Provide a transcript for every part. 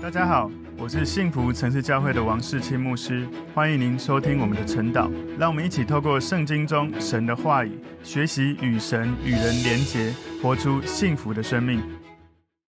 大家好，我是幸福城市教会的王世清牧师，欢迎您收听我们的晨祷。让我们一起透过圣经中神的话语，学习与神与人连结，活出幸福的生命。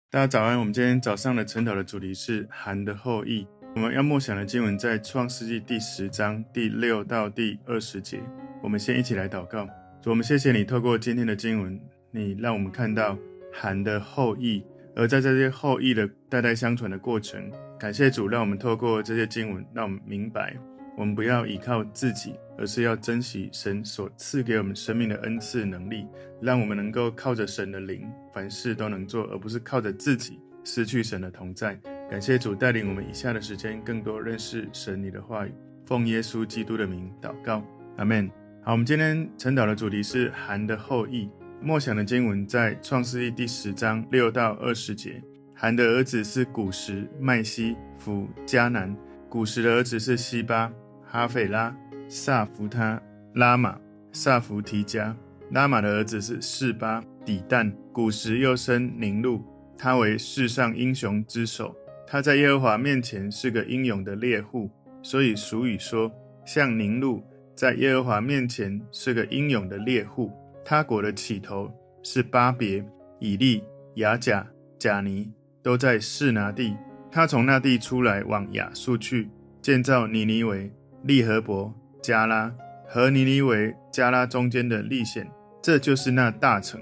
大家早安，我们今天早上的晨祷的主题是含的后裔。我们要默想的经文在创世纪第十章第六到第二十节。我们先一起来祷告。主，我们谢谢你透过今天的经文，你让我们看到含的后裔。而在这些后裔的代代相传的过程，感谢主，让我们透过这些经文，让我们明白，我们不要依靠自己，而是要珍惜神所赐给我们生命的恩赐能力，让我们能够靠着神的灵，凡事都能做，而不是靠着自己失去神的同在。感谢主带领我们以下的时间，更多认识神你的话语，奉耶稣基督的名祷告，阿门。好，我们今天晨祷的主题是含的后裔。默想的经文在创世记第十章六到二十节。含的儿子是古时、麦西、弗、迦南。古时的儿子是西巴、哈斐拉、萨弗他、拉玛、萨弗提迦。拉玛的儿子是示巴、底但。古时又生宁录，他为世上英雄之首。他在耶和华面前是个英勇的猎户，所以俗语说，像宁录在耶和华面前是个英勇的猎户。他国的起头是巴别、以利、亚甲、贾尼，都在示拿地。他从那地出来，往亚述去，建造尼尼微、利和伯、加拉和尼尼微、加拉中间的利险，这就是那大城。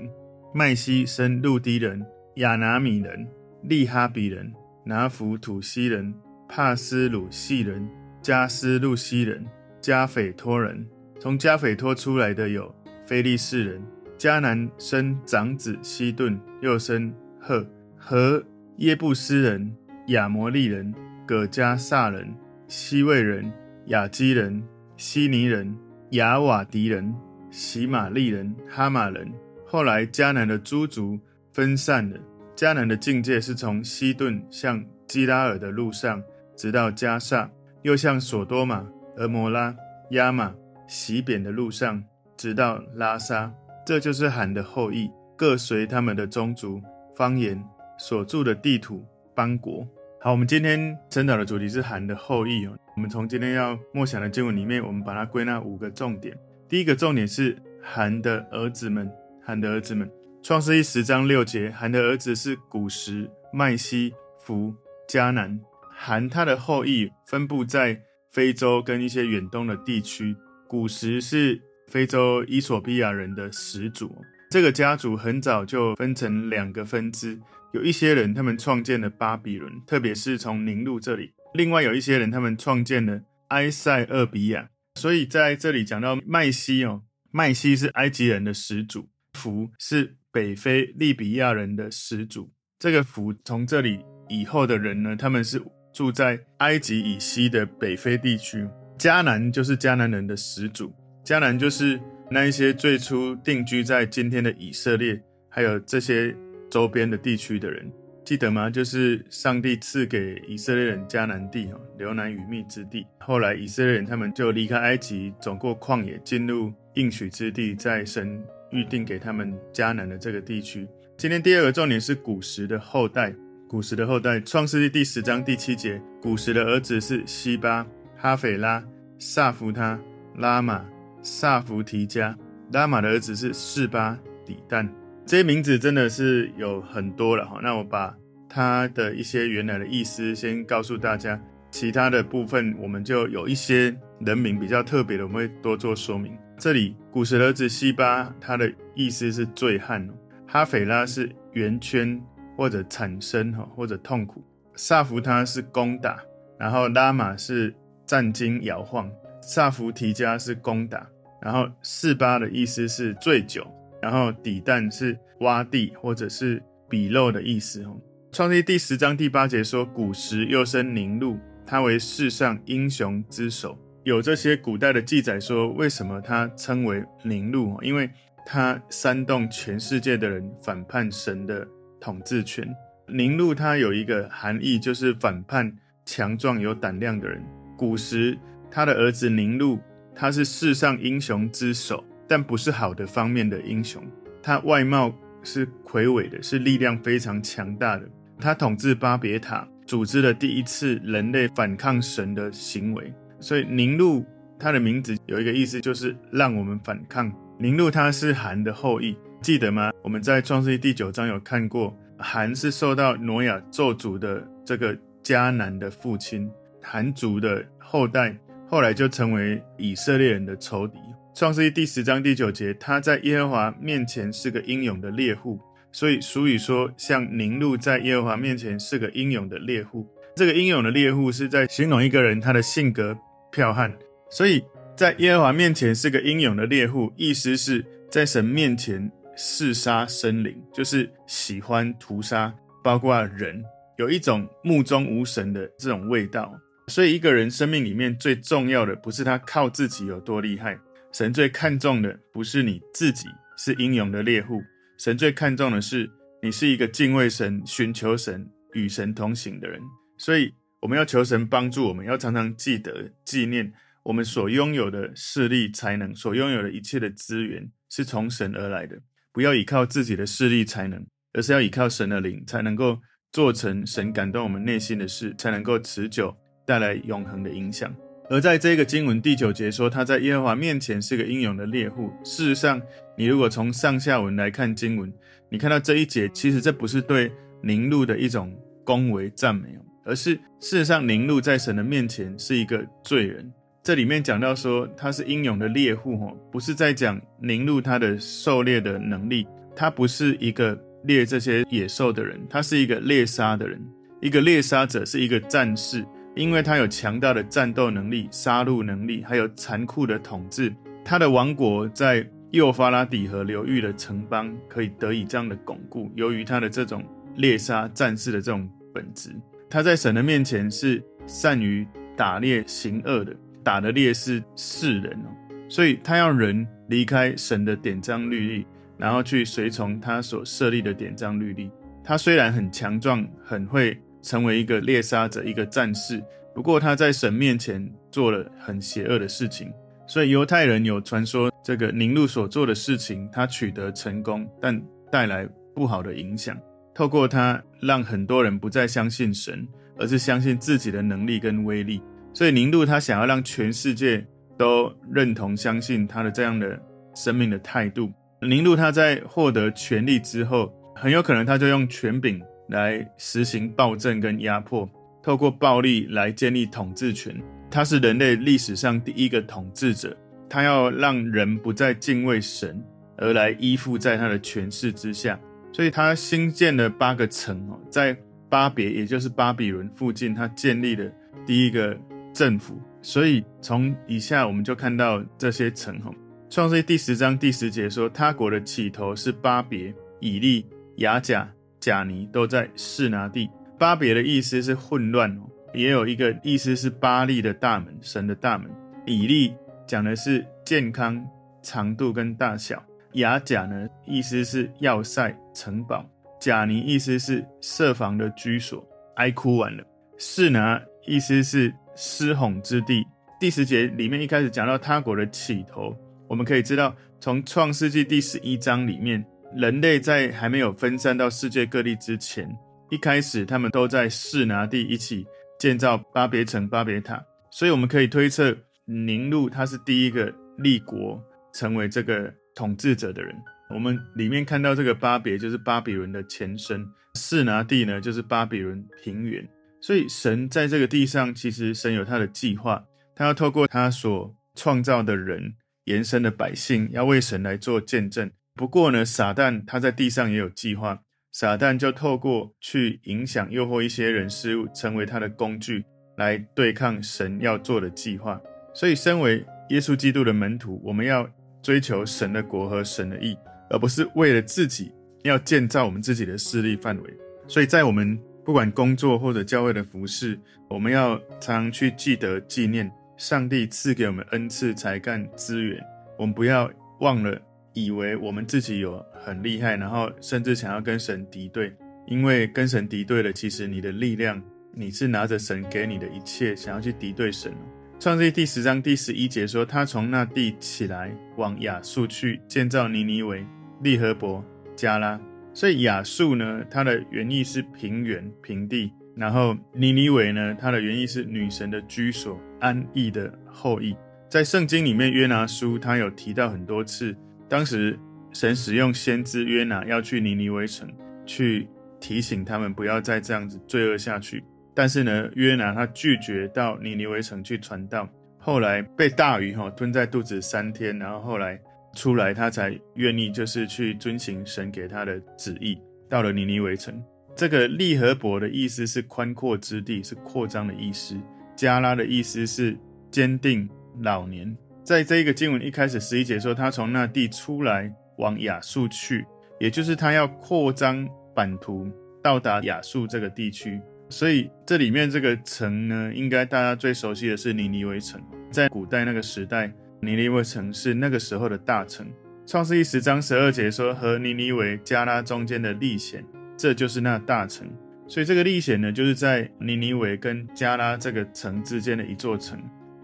麦西生路低人、亚拿米人、利哈比人、拿弗土西人、帕斯鲁细人、加斯路西人、加斐托人。从加斐托出来的有。非利士人，迦南生长子希顿，又生赫和耶布斯人、亚摩利人、葛加萨人、西魏人、雅基人、希尼人、亚瓦迪人、喜玛利人、哈马人。后来迦南的诸族分散了。迦南的境界是从西顿向基拉尔的路上，直到迦萨，又向索多玛、蛾摩拉、亚玛、洗扁的路上。直到拉萨，这就是韩的后裔，各随他们的宗族、方言、所住的地土、邦国。好，我们今天晨祷的主题是韩的后裔哦。我们从今天要默想的经文里面，我们把它归纳五个重点。第一个重点是韩的儿子们，韩的儿子们。创世记十章六节，韩的儿子是古时、麦西、弗、迦南。韩他的后裔分布在非洲跟一些远东的地区。古时是。非洲伊索比亚人的始祖，这个家族很早就分成两个分支，有一些人他们创建了巴比伦，特别是从宁录这里；另外有一些人他们创建了埃塞俄比亚。所以在这里讲到麦西哦，麦西是埃及人的始祖，弗是北非利比亚人的始祖。这个弗从这里以后的人呢，他们是住在埃及以西的北非地区。迦南就是迦南人的始祖。迦南就是那一些最初定居在今天的以色列，还有这些周边的地区的人，记得吗？就是上帝赐给以色列人迦南地，流奶与蜜之地。后来以色列人他们就离开埃及，走过旷野，进入应许之地，在神预定给他们迦南的这个地区。今天第二个重点是古时的后代，古时的后代，创世纪第十章第七节，古时的儿子是西巴、哈斐拉、萨弗他、拉玛。萨弗提加，拉玛的儿子是示巴、底但，这些名字真的是有很多了哈。那我把他的一些原来的意思先告诉大家，其他的部分我们就有一些人名比较特别的，我们会多做说明。这里古时的儿子西巴，他的意思是醉汉；哈斐拉是圆圈或者产生哈或者痛苦；萨弗他是攻打，然后拉玛是战惊摇晃。萨弗提迦是攻打，然后四八的意思是醉酒，然后底但是洼地或者是鄙陋的意思。哦，创世第十章第八节说，古时又生宁录，他为世上英雄之首。有这些古代的记载说，为什么他称为宁录？因为他煽动全世界的人反叛神的统治权。宁录他有一个含义，就是反叛强壮有胆量的人。古时。他的儿子宁录，他是世上英雄之首，但不是好的方面的英雄。他外貌是魁伟的，是力量非常强大的。他统治巴别塔，组织了第一次人类反抗神的行为。所以宁录它的名字有一个意思，就是让我们反抗。宁录它是含的后裔，记得吗？我们在创世记第九章有看过，含是受到挪亚咒诅的这个迦南的父亲，含族的后代，后来就成为以色列人的仇敌。创世记第十章第九节，他在耶和华面前是个英勇的猎户，所以俗语说，像宁录在耶和华面前是个英勇的猎户。这个英勇的猎户是在形容一个人他的性格剽悍，所以在耶和华面前是个英勇的猎户，意思是在神面前嗜杀生灵，就是喜欢屠杀，包括人，有一种目中无神的这种味道。所以一个人生命里面最重要的，不是他靠自己有多厉害。神最看重的不是你自己是英勇的猎户，神最看重的是你是一个敬畏神、寻求神、与神同行的人。所以我们要求神帮助我们，要常常记得纪念我们所拥有的势力、才能，所拥有的一切的资源是从神而来的。不要依靠自己的势力、才能，而是要依靠神的灵，才能够做成神感动我们内心的事，才能够持久带来永恒的影响。而在这个经文第九节说，他在耶和华面前是个英勇的猎户。事实上，你如果从上下文来看经文，你看到这一节，其实这不是对宁录的一种恭维赞美，而是事实上宁录在神的面前是一个罪人。这里面讲到说他是英勇的猎户，不是在讲宁录他的狩猎的能力，他不是一个猎这些野兽的人，他是一个猎杀的人，一个猎杀者，是一个战士。因为他有强大的战斗能力、杀戮能力，还有残酷的统治，他的王国在幼发拉底河流域的城邦可以得以这样的巩固。由于他的这种猎杀战士的这种本质，他在神的面前是善于打猎行恶的，打的猎是世人哦，所以他要人离开神的典章律例，然后去随从他所设立的典章律例。他虽然很强壮，很会。成为一个猎杀者，一个战士。不过他在神面前做了很邪恶的事情，所以犹太人有传说，这个宁录所做的事情，他取得成功，但带来不好的影响。透过他，让很多人不再相信神，而是相信自己的能力跟威力。所以宁录他想要让全世界都认同、相信他的这样的生命的态度。宁录他在获得权力之后，很有可能他就用权柄。来实行暴政跟压迫，透过暴力来建立统治权。他是人类历史上第一个统治者，他要让人不再敬畏神，而来依附在他的权势之下。所以他新建了八个城哦，在巴别，也就是巴比伦附近，他建立了第一个政府。所以从以下我们就看到这些城哦。创世第十章第十节说，他国的起头是巴别、以利、亚甲。甲尼都在示拿地。巴别的意思是混乱哦，也有一个意思是巴利的大门，神的大门。以利讲的是健康、长度跟大小。亚甲呢，意思是要塞、城堡。甲尼意思是设防的居所。哀哭完了。示拿意思是狮吼之地。第十节里面一开始讲到他国的起头，我们可以知道，从创世纪第十一章里面。人类在还没有分散到世界各地之前，一开始他们都在示拿地一起建造巴别城、巴别塔，所以我们可以推测宁录他是第一个立国成为这个统治者的人。我们里面看到这个巴别就是巴比伦的前身，示拿地呢就是巴比伦平原。所以神在这个地上，其实神有他的计划，他要透过他所创造的人、延伸的百姓，要为神来做见证。不过呢，撒旦他在地上也有计划，撒旦就透过去影响、诱惑一些人事物，成为他的工具，来对抗神要做的计划。所以，身为耶稣基督的门徒，我们要追求神的国和神的义，而不是为了自己要建造我们自己的势力范围。所以在我们不管工作或者教会的服事，我们要常常去记得纪念上帝赐给我们恩赐、才干、资源，我们不要忘了。以为我们自己有很厉害，然后甚至想要跟神敌对，因为跟神敌对了，其实你的力量，你是拿着神给你的一切，想要去敌对神。创世记第十章第十一节说，他从那地起来，往亚述去，建造尼尼微、利河伯、加拉。所以亚述呢，它的原意是平原、平地，然后尼尼微呢，它的原意是女神的居所，安逸的后裔。在圣经里面，约拿书他有提到很多次，当时神使用先知约拿要去尼尼微城，去提醒他们不要再这样子罪恶下去。但是呢，约拿他拒绝到尼尼微城去传道，后来被大鱼哈吞在肚子三天，然后后来出来，他才愿意就是去遵行神给他的旨意，到了尼尼微城。这个利和伯的意思是宽阔之地，是扩张的意思。加拉的意思是坚定老年。在这一个经文一开始十一节说，他从那地出来往亚述去，也就是他要扩张版图，到达亚述这个地区。所以这里面这个城呢，应该大家最熟悉的是尼尼微城。在古代那个时代，尼尼微城是那个时候的大城。创世记十章十二节说，和尼尼微、加拉中间的利险。这就是那大城，所以这个利险呢，就是在尼尼微跟加拉这个城之间的一座城。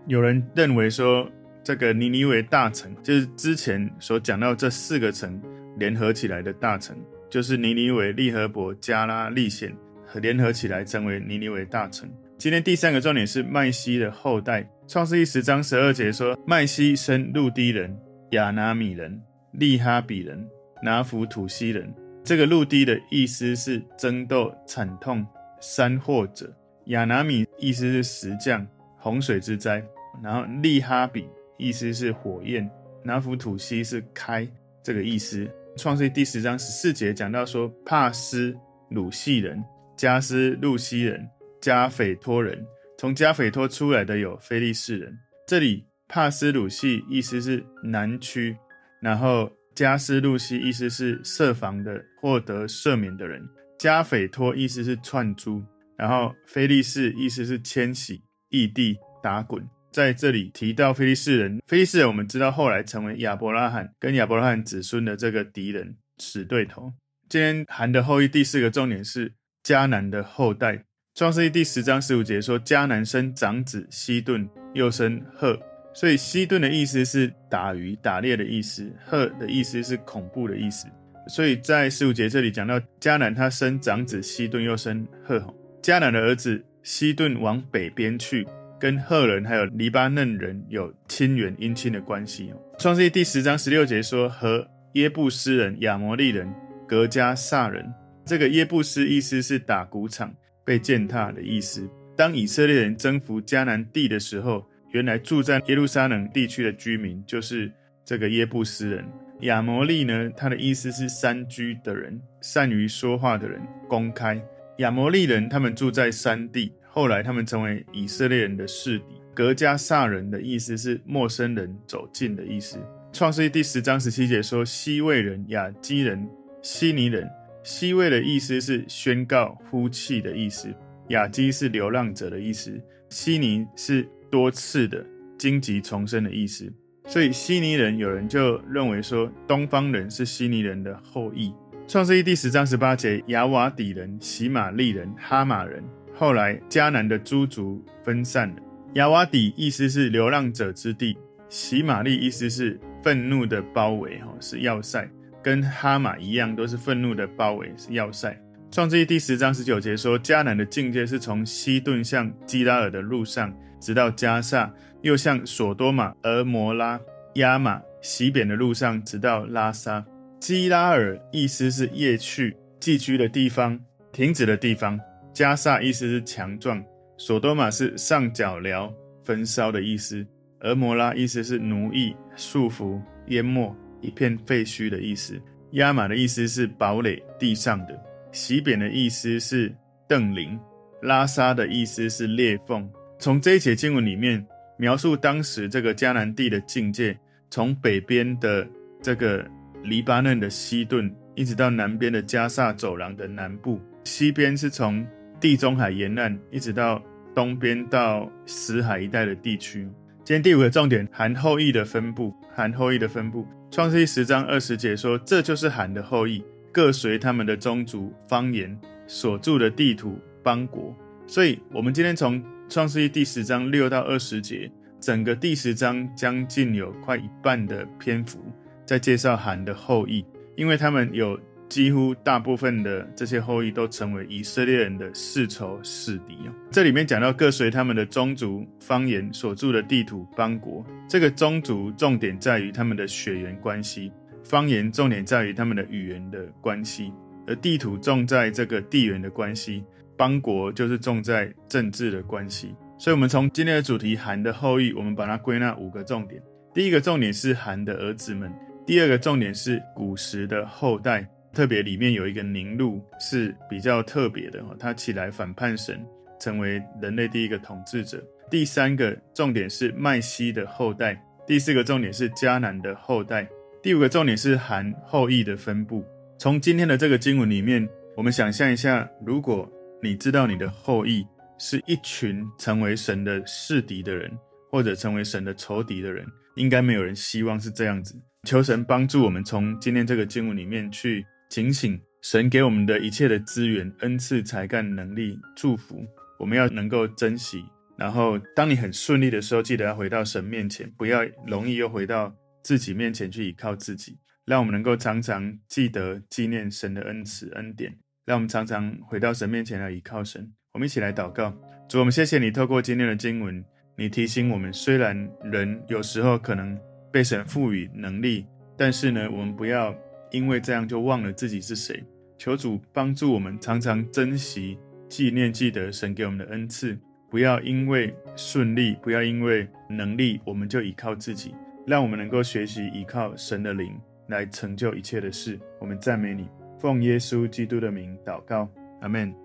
有人认为说，这个尼尼微大城就是之前所讲到这四个城联合起来的大城，就是尼尼微、利河伯、加拉、利险和联合起来成为尼尼微大城。今天第三个重点是麦西的后代。创世记十章十二节说，麦西生路低人、亚拿米人、利哈比人、拿弗土西人。这个路低的意思是争斗、惨痛、山祸者。亚拿米意思是石匠、洪水之灾。然后利哈比意思是火焰。拿弗土西是开这个意思。创世第十章十四节讲到说，帕斯鲁西人、加斯路西人、加斐托人，从加斐托出来的有菲利士人。这里帕斯鲁西意思是南区，然后。加斯路西意思是设防的，获得赦免的人；加斐托意思是串珠，然后菲利士意思是迁徙、异地、打滚。在这里提到菲利士人，菲利士人我们知道后来成为亚伯拉罕跟亚伯拉罕子孙的这个敌人、死对头。今天含的后裔第四个重点是迦南的后代。创世记第十章十五节说：迦南生长子西顿，又生赫。所以西顿的意思是打鱼、打猎的意思，赫的意思是恐怖的意思。所以在十五节这里讲到迦南，他生长子西顿，又生赫。迦南的儿子西顿往北边去，跟赫人还有黎巴嫩人有亲缘姻亲的关系。创世记第十章十六节说，和耶布斯人、亚摩利人、格加撒人。这个耶布斯意思是打谷场、被践踏的意思。当以色列人征服迦南地的时候，原来住在耶路撒冷地区的居民就是这个耶布斯人。亚摩利呢，他的意思是山居的人，善于说话的人，公开。亚摩利人他们住在山地，后来他们成为以色列人的势敌。革迦撒人的意思是陌生人走近的意思。创世记第十章十七节说，西魏人、雅基人、希尼人。西魏的意思是宣告、呼气的意思，雅基是流浪者的意思，希尼是。多次的荆棘丛生的意思，所以希尼人有人就认为说，东方人是希尼人的后裔。创世记第十章十八节，雅瓦底人、喜玛利人、哈马人，后来迦南的诸族分散了。亚瓦底意思是流浪者之地，喜玛利意思是愤怒的包围，哈，是要塞，跟哈马一样，都是愤怒的包围，是要塞。创世记第十章十九节说，迦南的境界是从西顿向基拉尔的路上。直到加萨，又向所多玛、蛾摩拉、亚玛、西扁的路上，直到拉撒。基拉尔意思是夜去寄居的地方，停止的地方。迦萨意思是强壮。所多玛是上脚镣、焚烧的意思。而摩拉意思是奴役、束缚、淹没、一片废墟的意思。亚玛的意思是堡垒地上的。洗扁的意思是邓林。拉撒的意思是裂缝。从这一节经文里面描述当时这个迦南地的境界，从北边的这个黎巴嫩的西顿，一直到南边的迦萨走廊的南部，西边是从地中海沿岸，一直到东边到死海一带的地区。今天第五个重点，含后裔的分布，含后裔的分布。创世记十章二十节说，这就是含的后裔，各随他们的宗族、方言、所住的地图、邦国。所以，我们今天从创世记第十章六到二十节，整个第十章将近有快一半的篇幅在介绍含的后裔，因为他们有几乎大部分的这些后裔都成为以色列人的世仇世敌哦。这里面讲到各随他们的宗族、方言所住的地土、邦国。这个宗族重点在于他们的血缘关系，方言重点在于他们的语言的关系，而地土重在这个地缘的关系，邦国就是重在政治的关系。所以，我们从今天的主题韩的后裔，我们把它归纳五个重点。第一个重点是韩的儿子们，第二个重点是古时的后代。特别里面有一个宁录是比较特别的，他起来反叛神，成为人类第一个统治者。第三个重点是麦西的后代，第四个重点是迦南的后代，第五个重点是含后裔的分布。从今天的这个经文里面，我们想象一下，如果你知道你的后裔是一群成为神的世敌的人，或者成为神的仇敌的人，应该没有人希望是这样子。求神帮助我们从今天这个经文里面去。警醒，神给我们的一切的资源、恩赐、才干、能力、祝福，我们要能够珍惜。然后，当你很顺利的时候，记得要回到神面前，不要容易又回到自己面前去依靠自己。让我们能够常常记得纪念神的恩赐、恩典。让我们常常回到神面前来依靠神。我们一起来祷告，主，我们谢谢你透过今天的经文，你提醒我们，虽然人有时候可能被神赋予能力，但是呢，我们不要。因为这样就忘了自己是谁。求主帮助我们，常常珍惜、纪念、记得神给我们的恩赐，不要因为顺利，不要因为能力，我们就依靠自己。让我们能够学习依靠神的灵来成就一切的事。我们赞美你，奉耶稣基督的名祷告，阿门。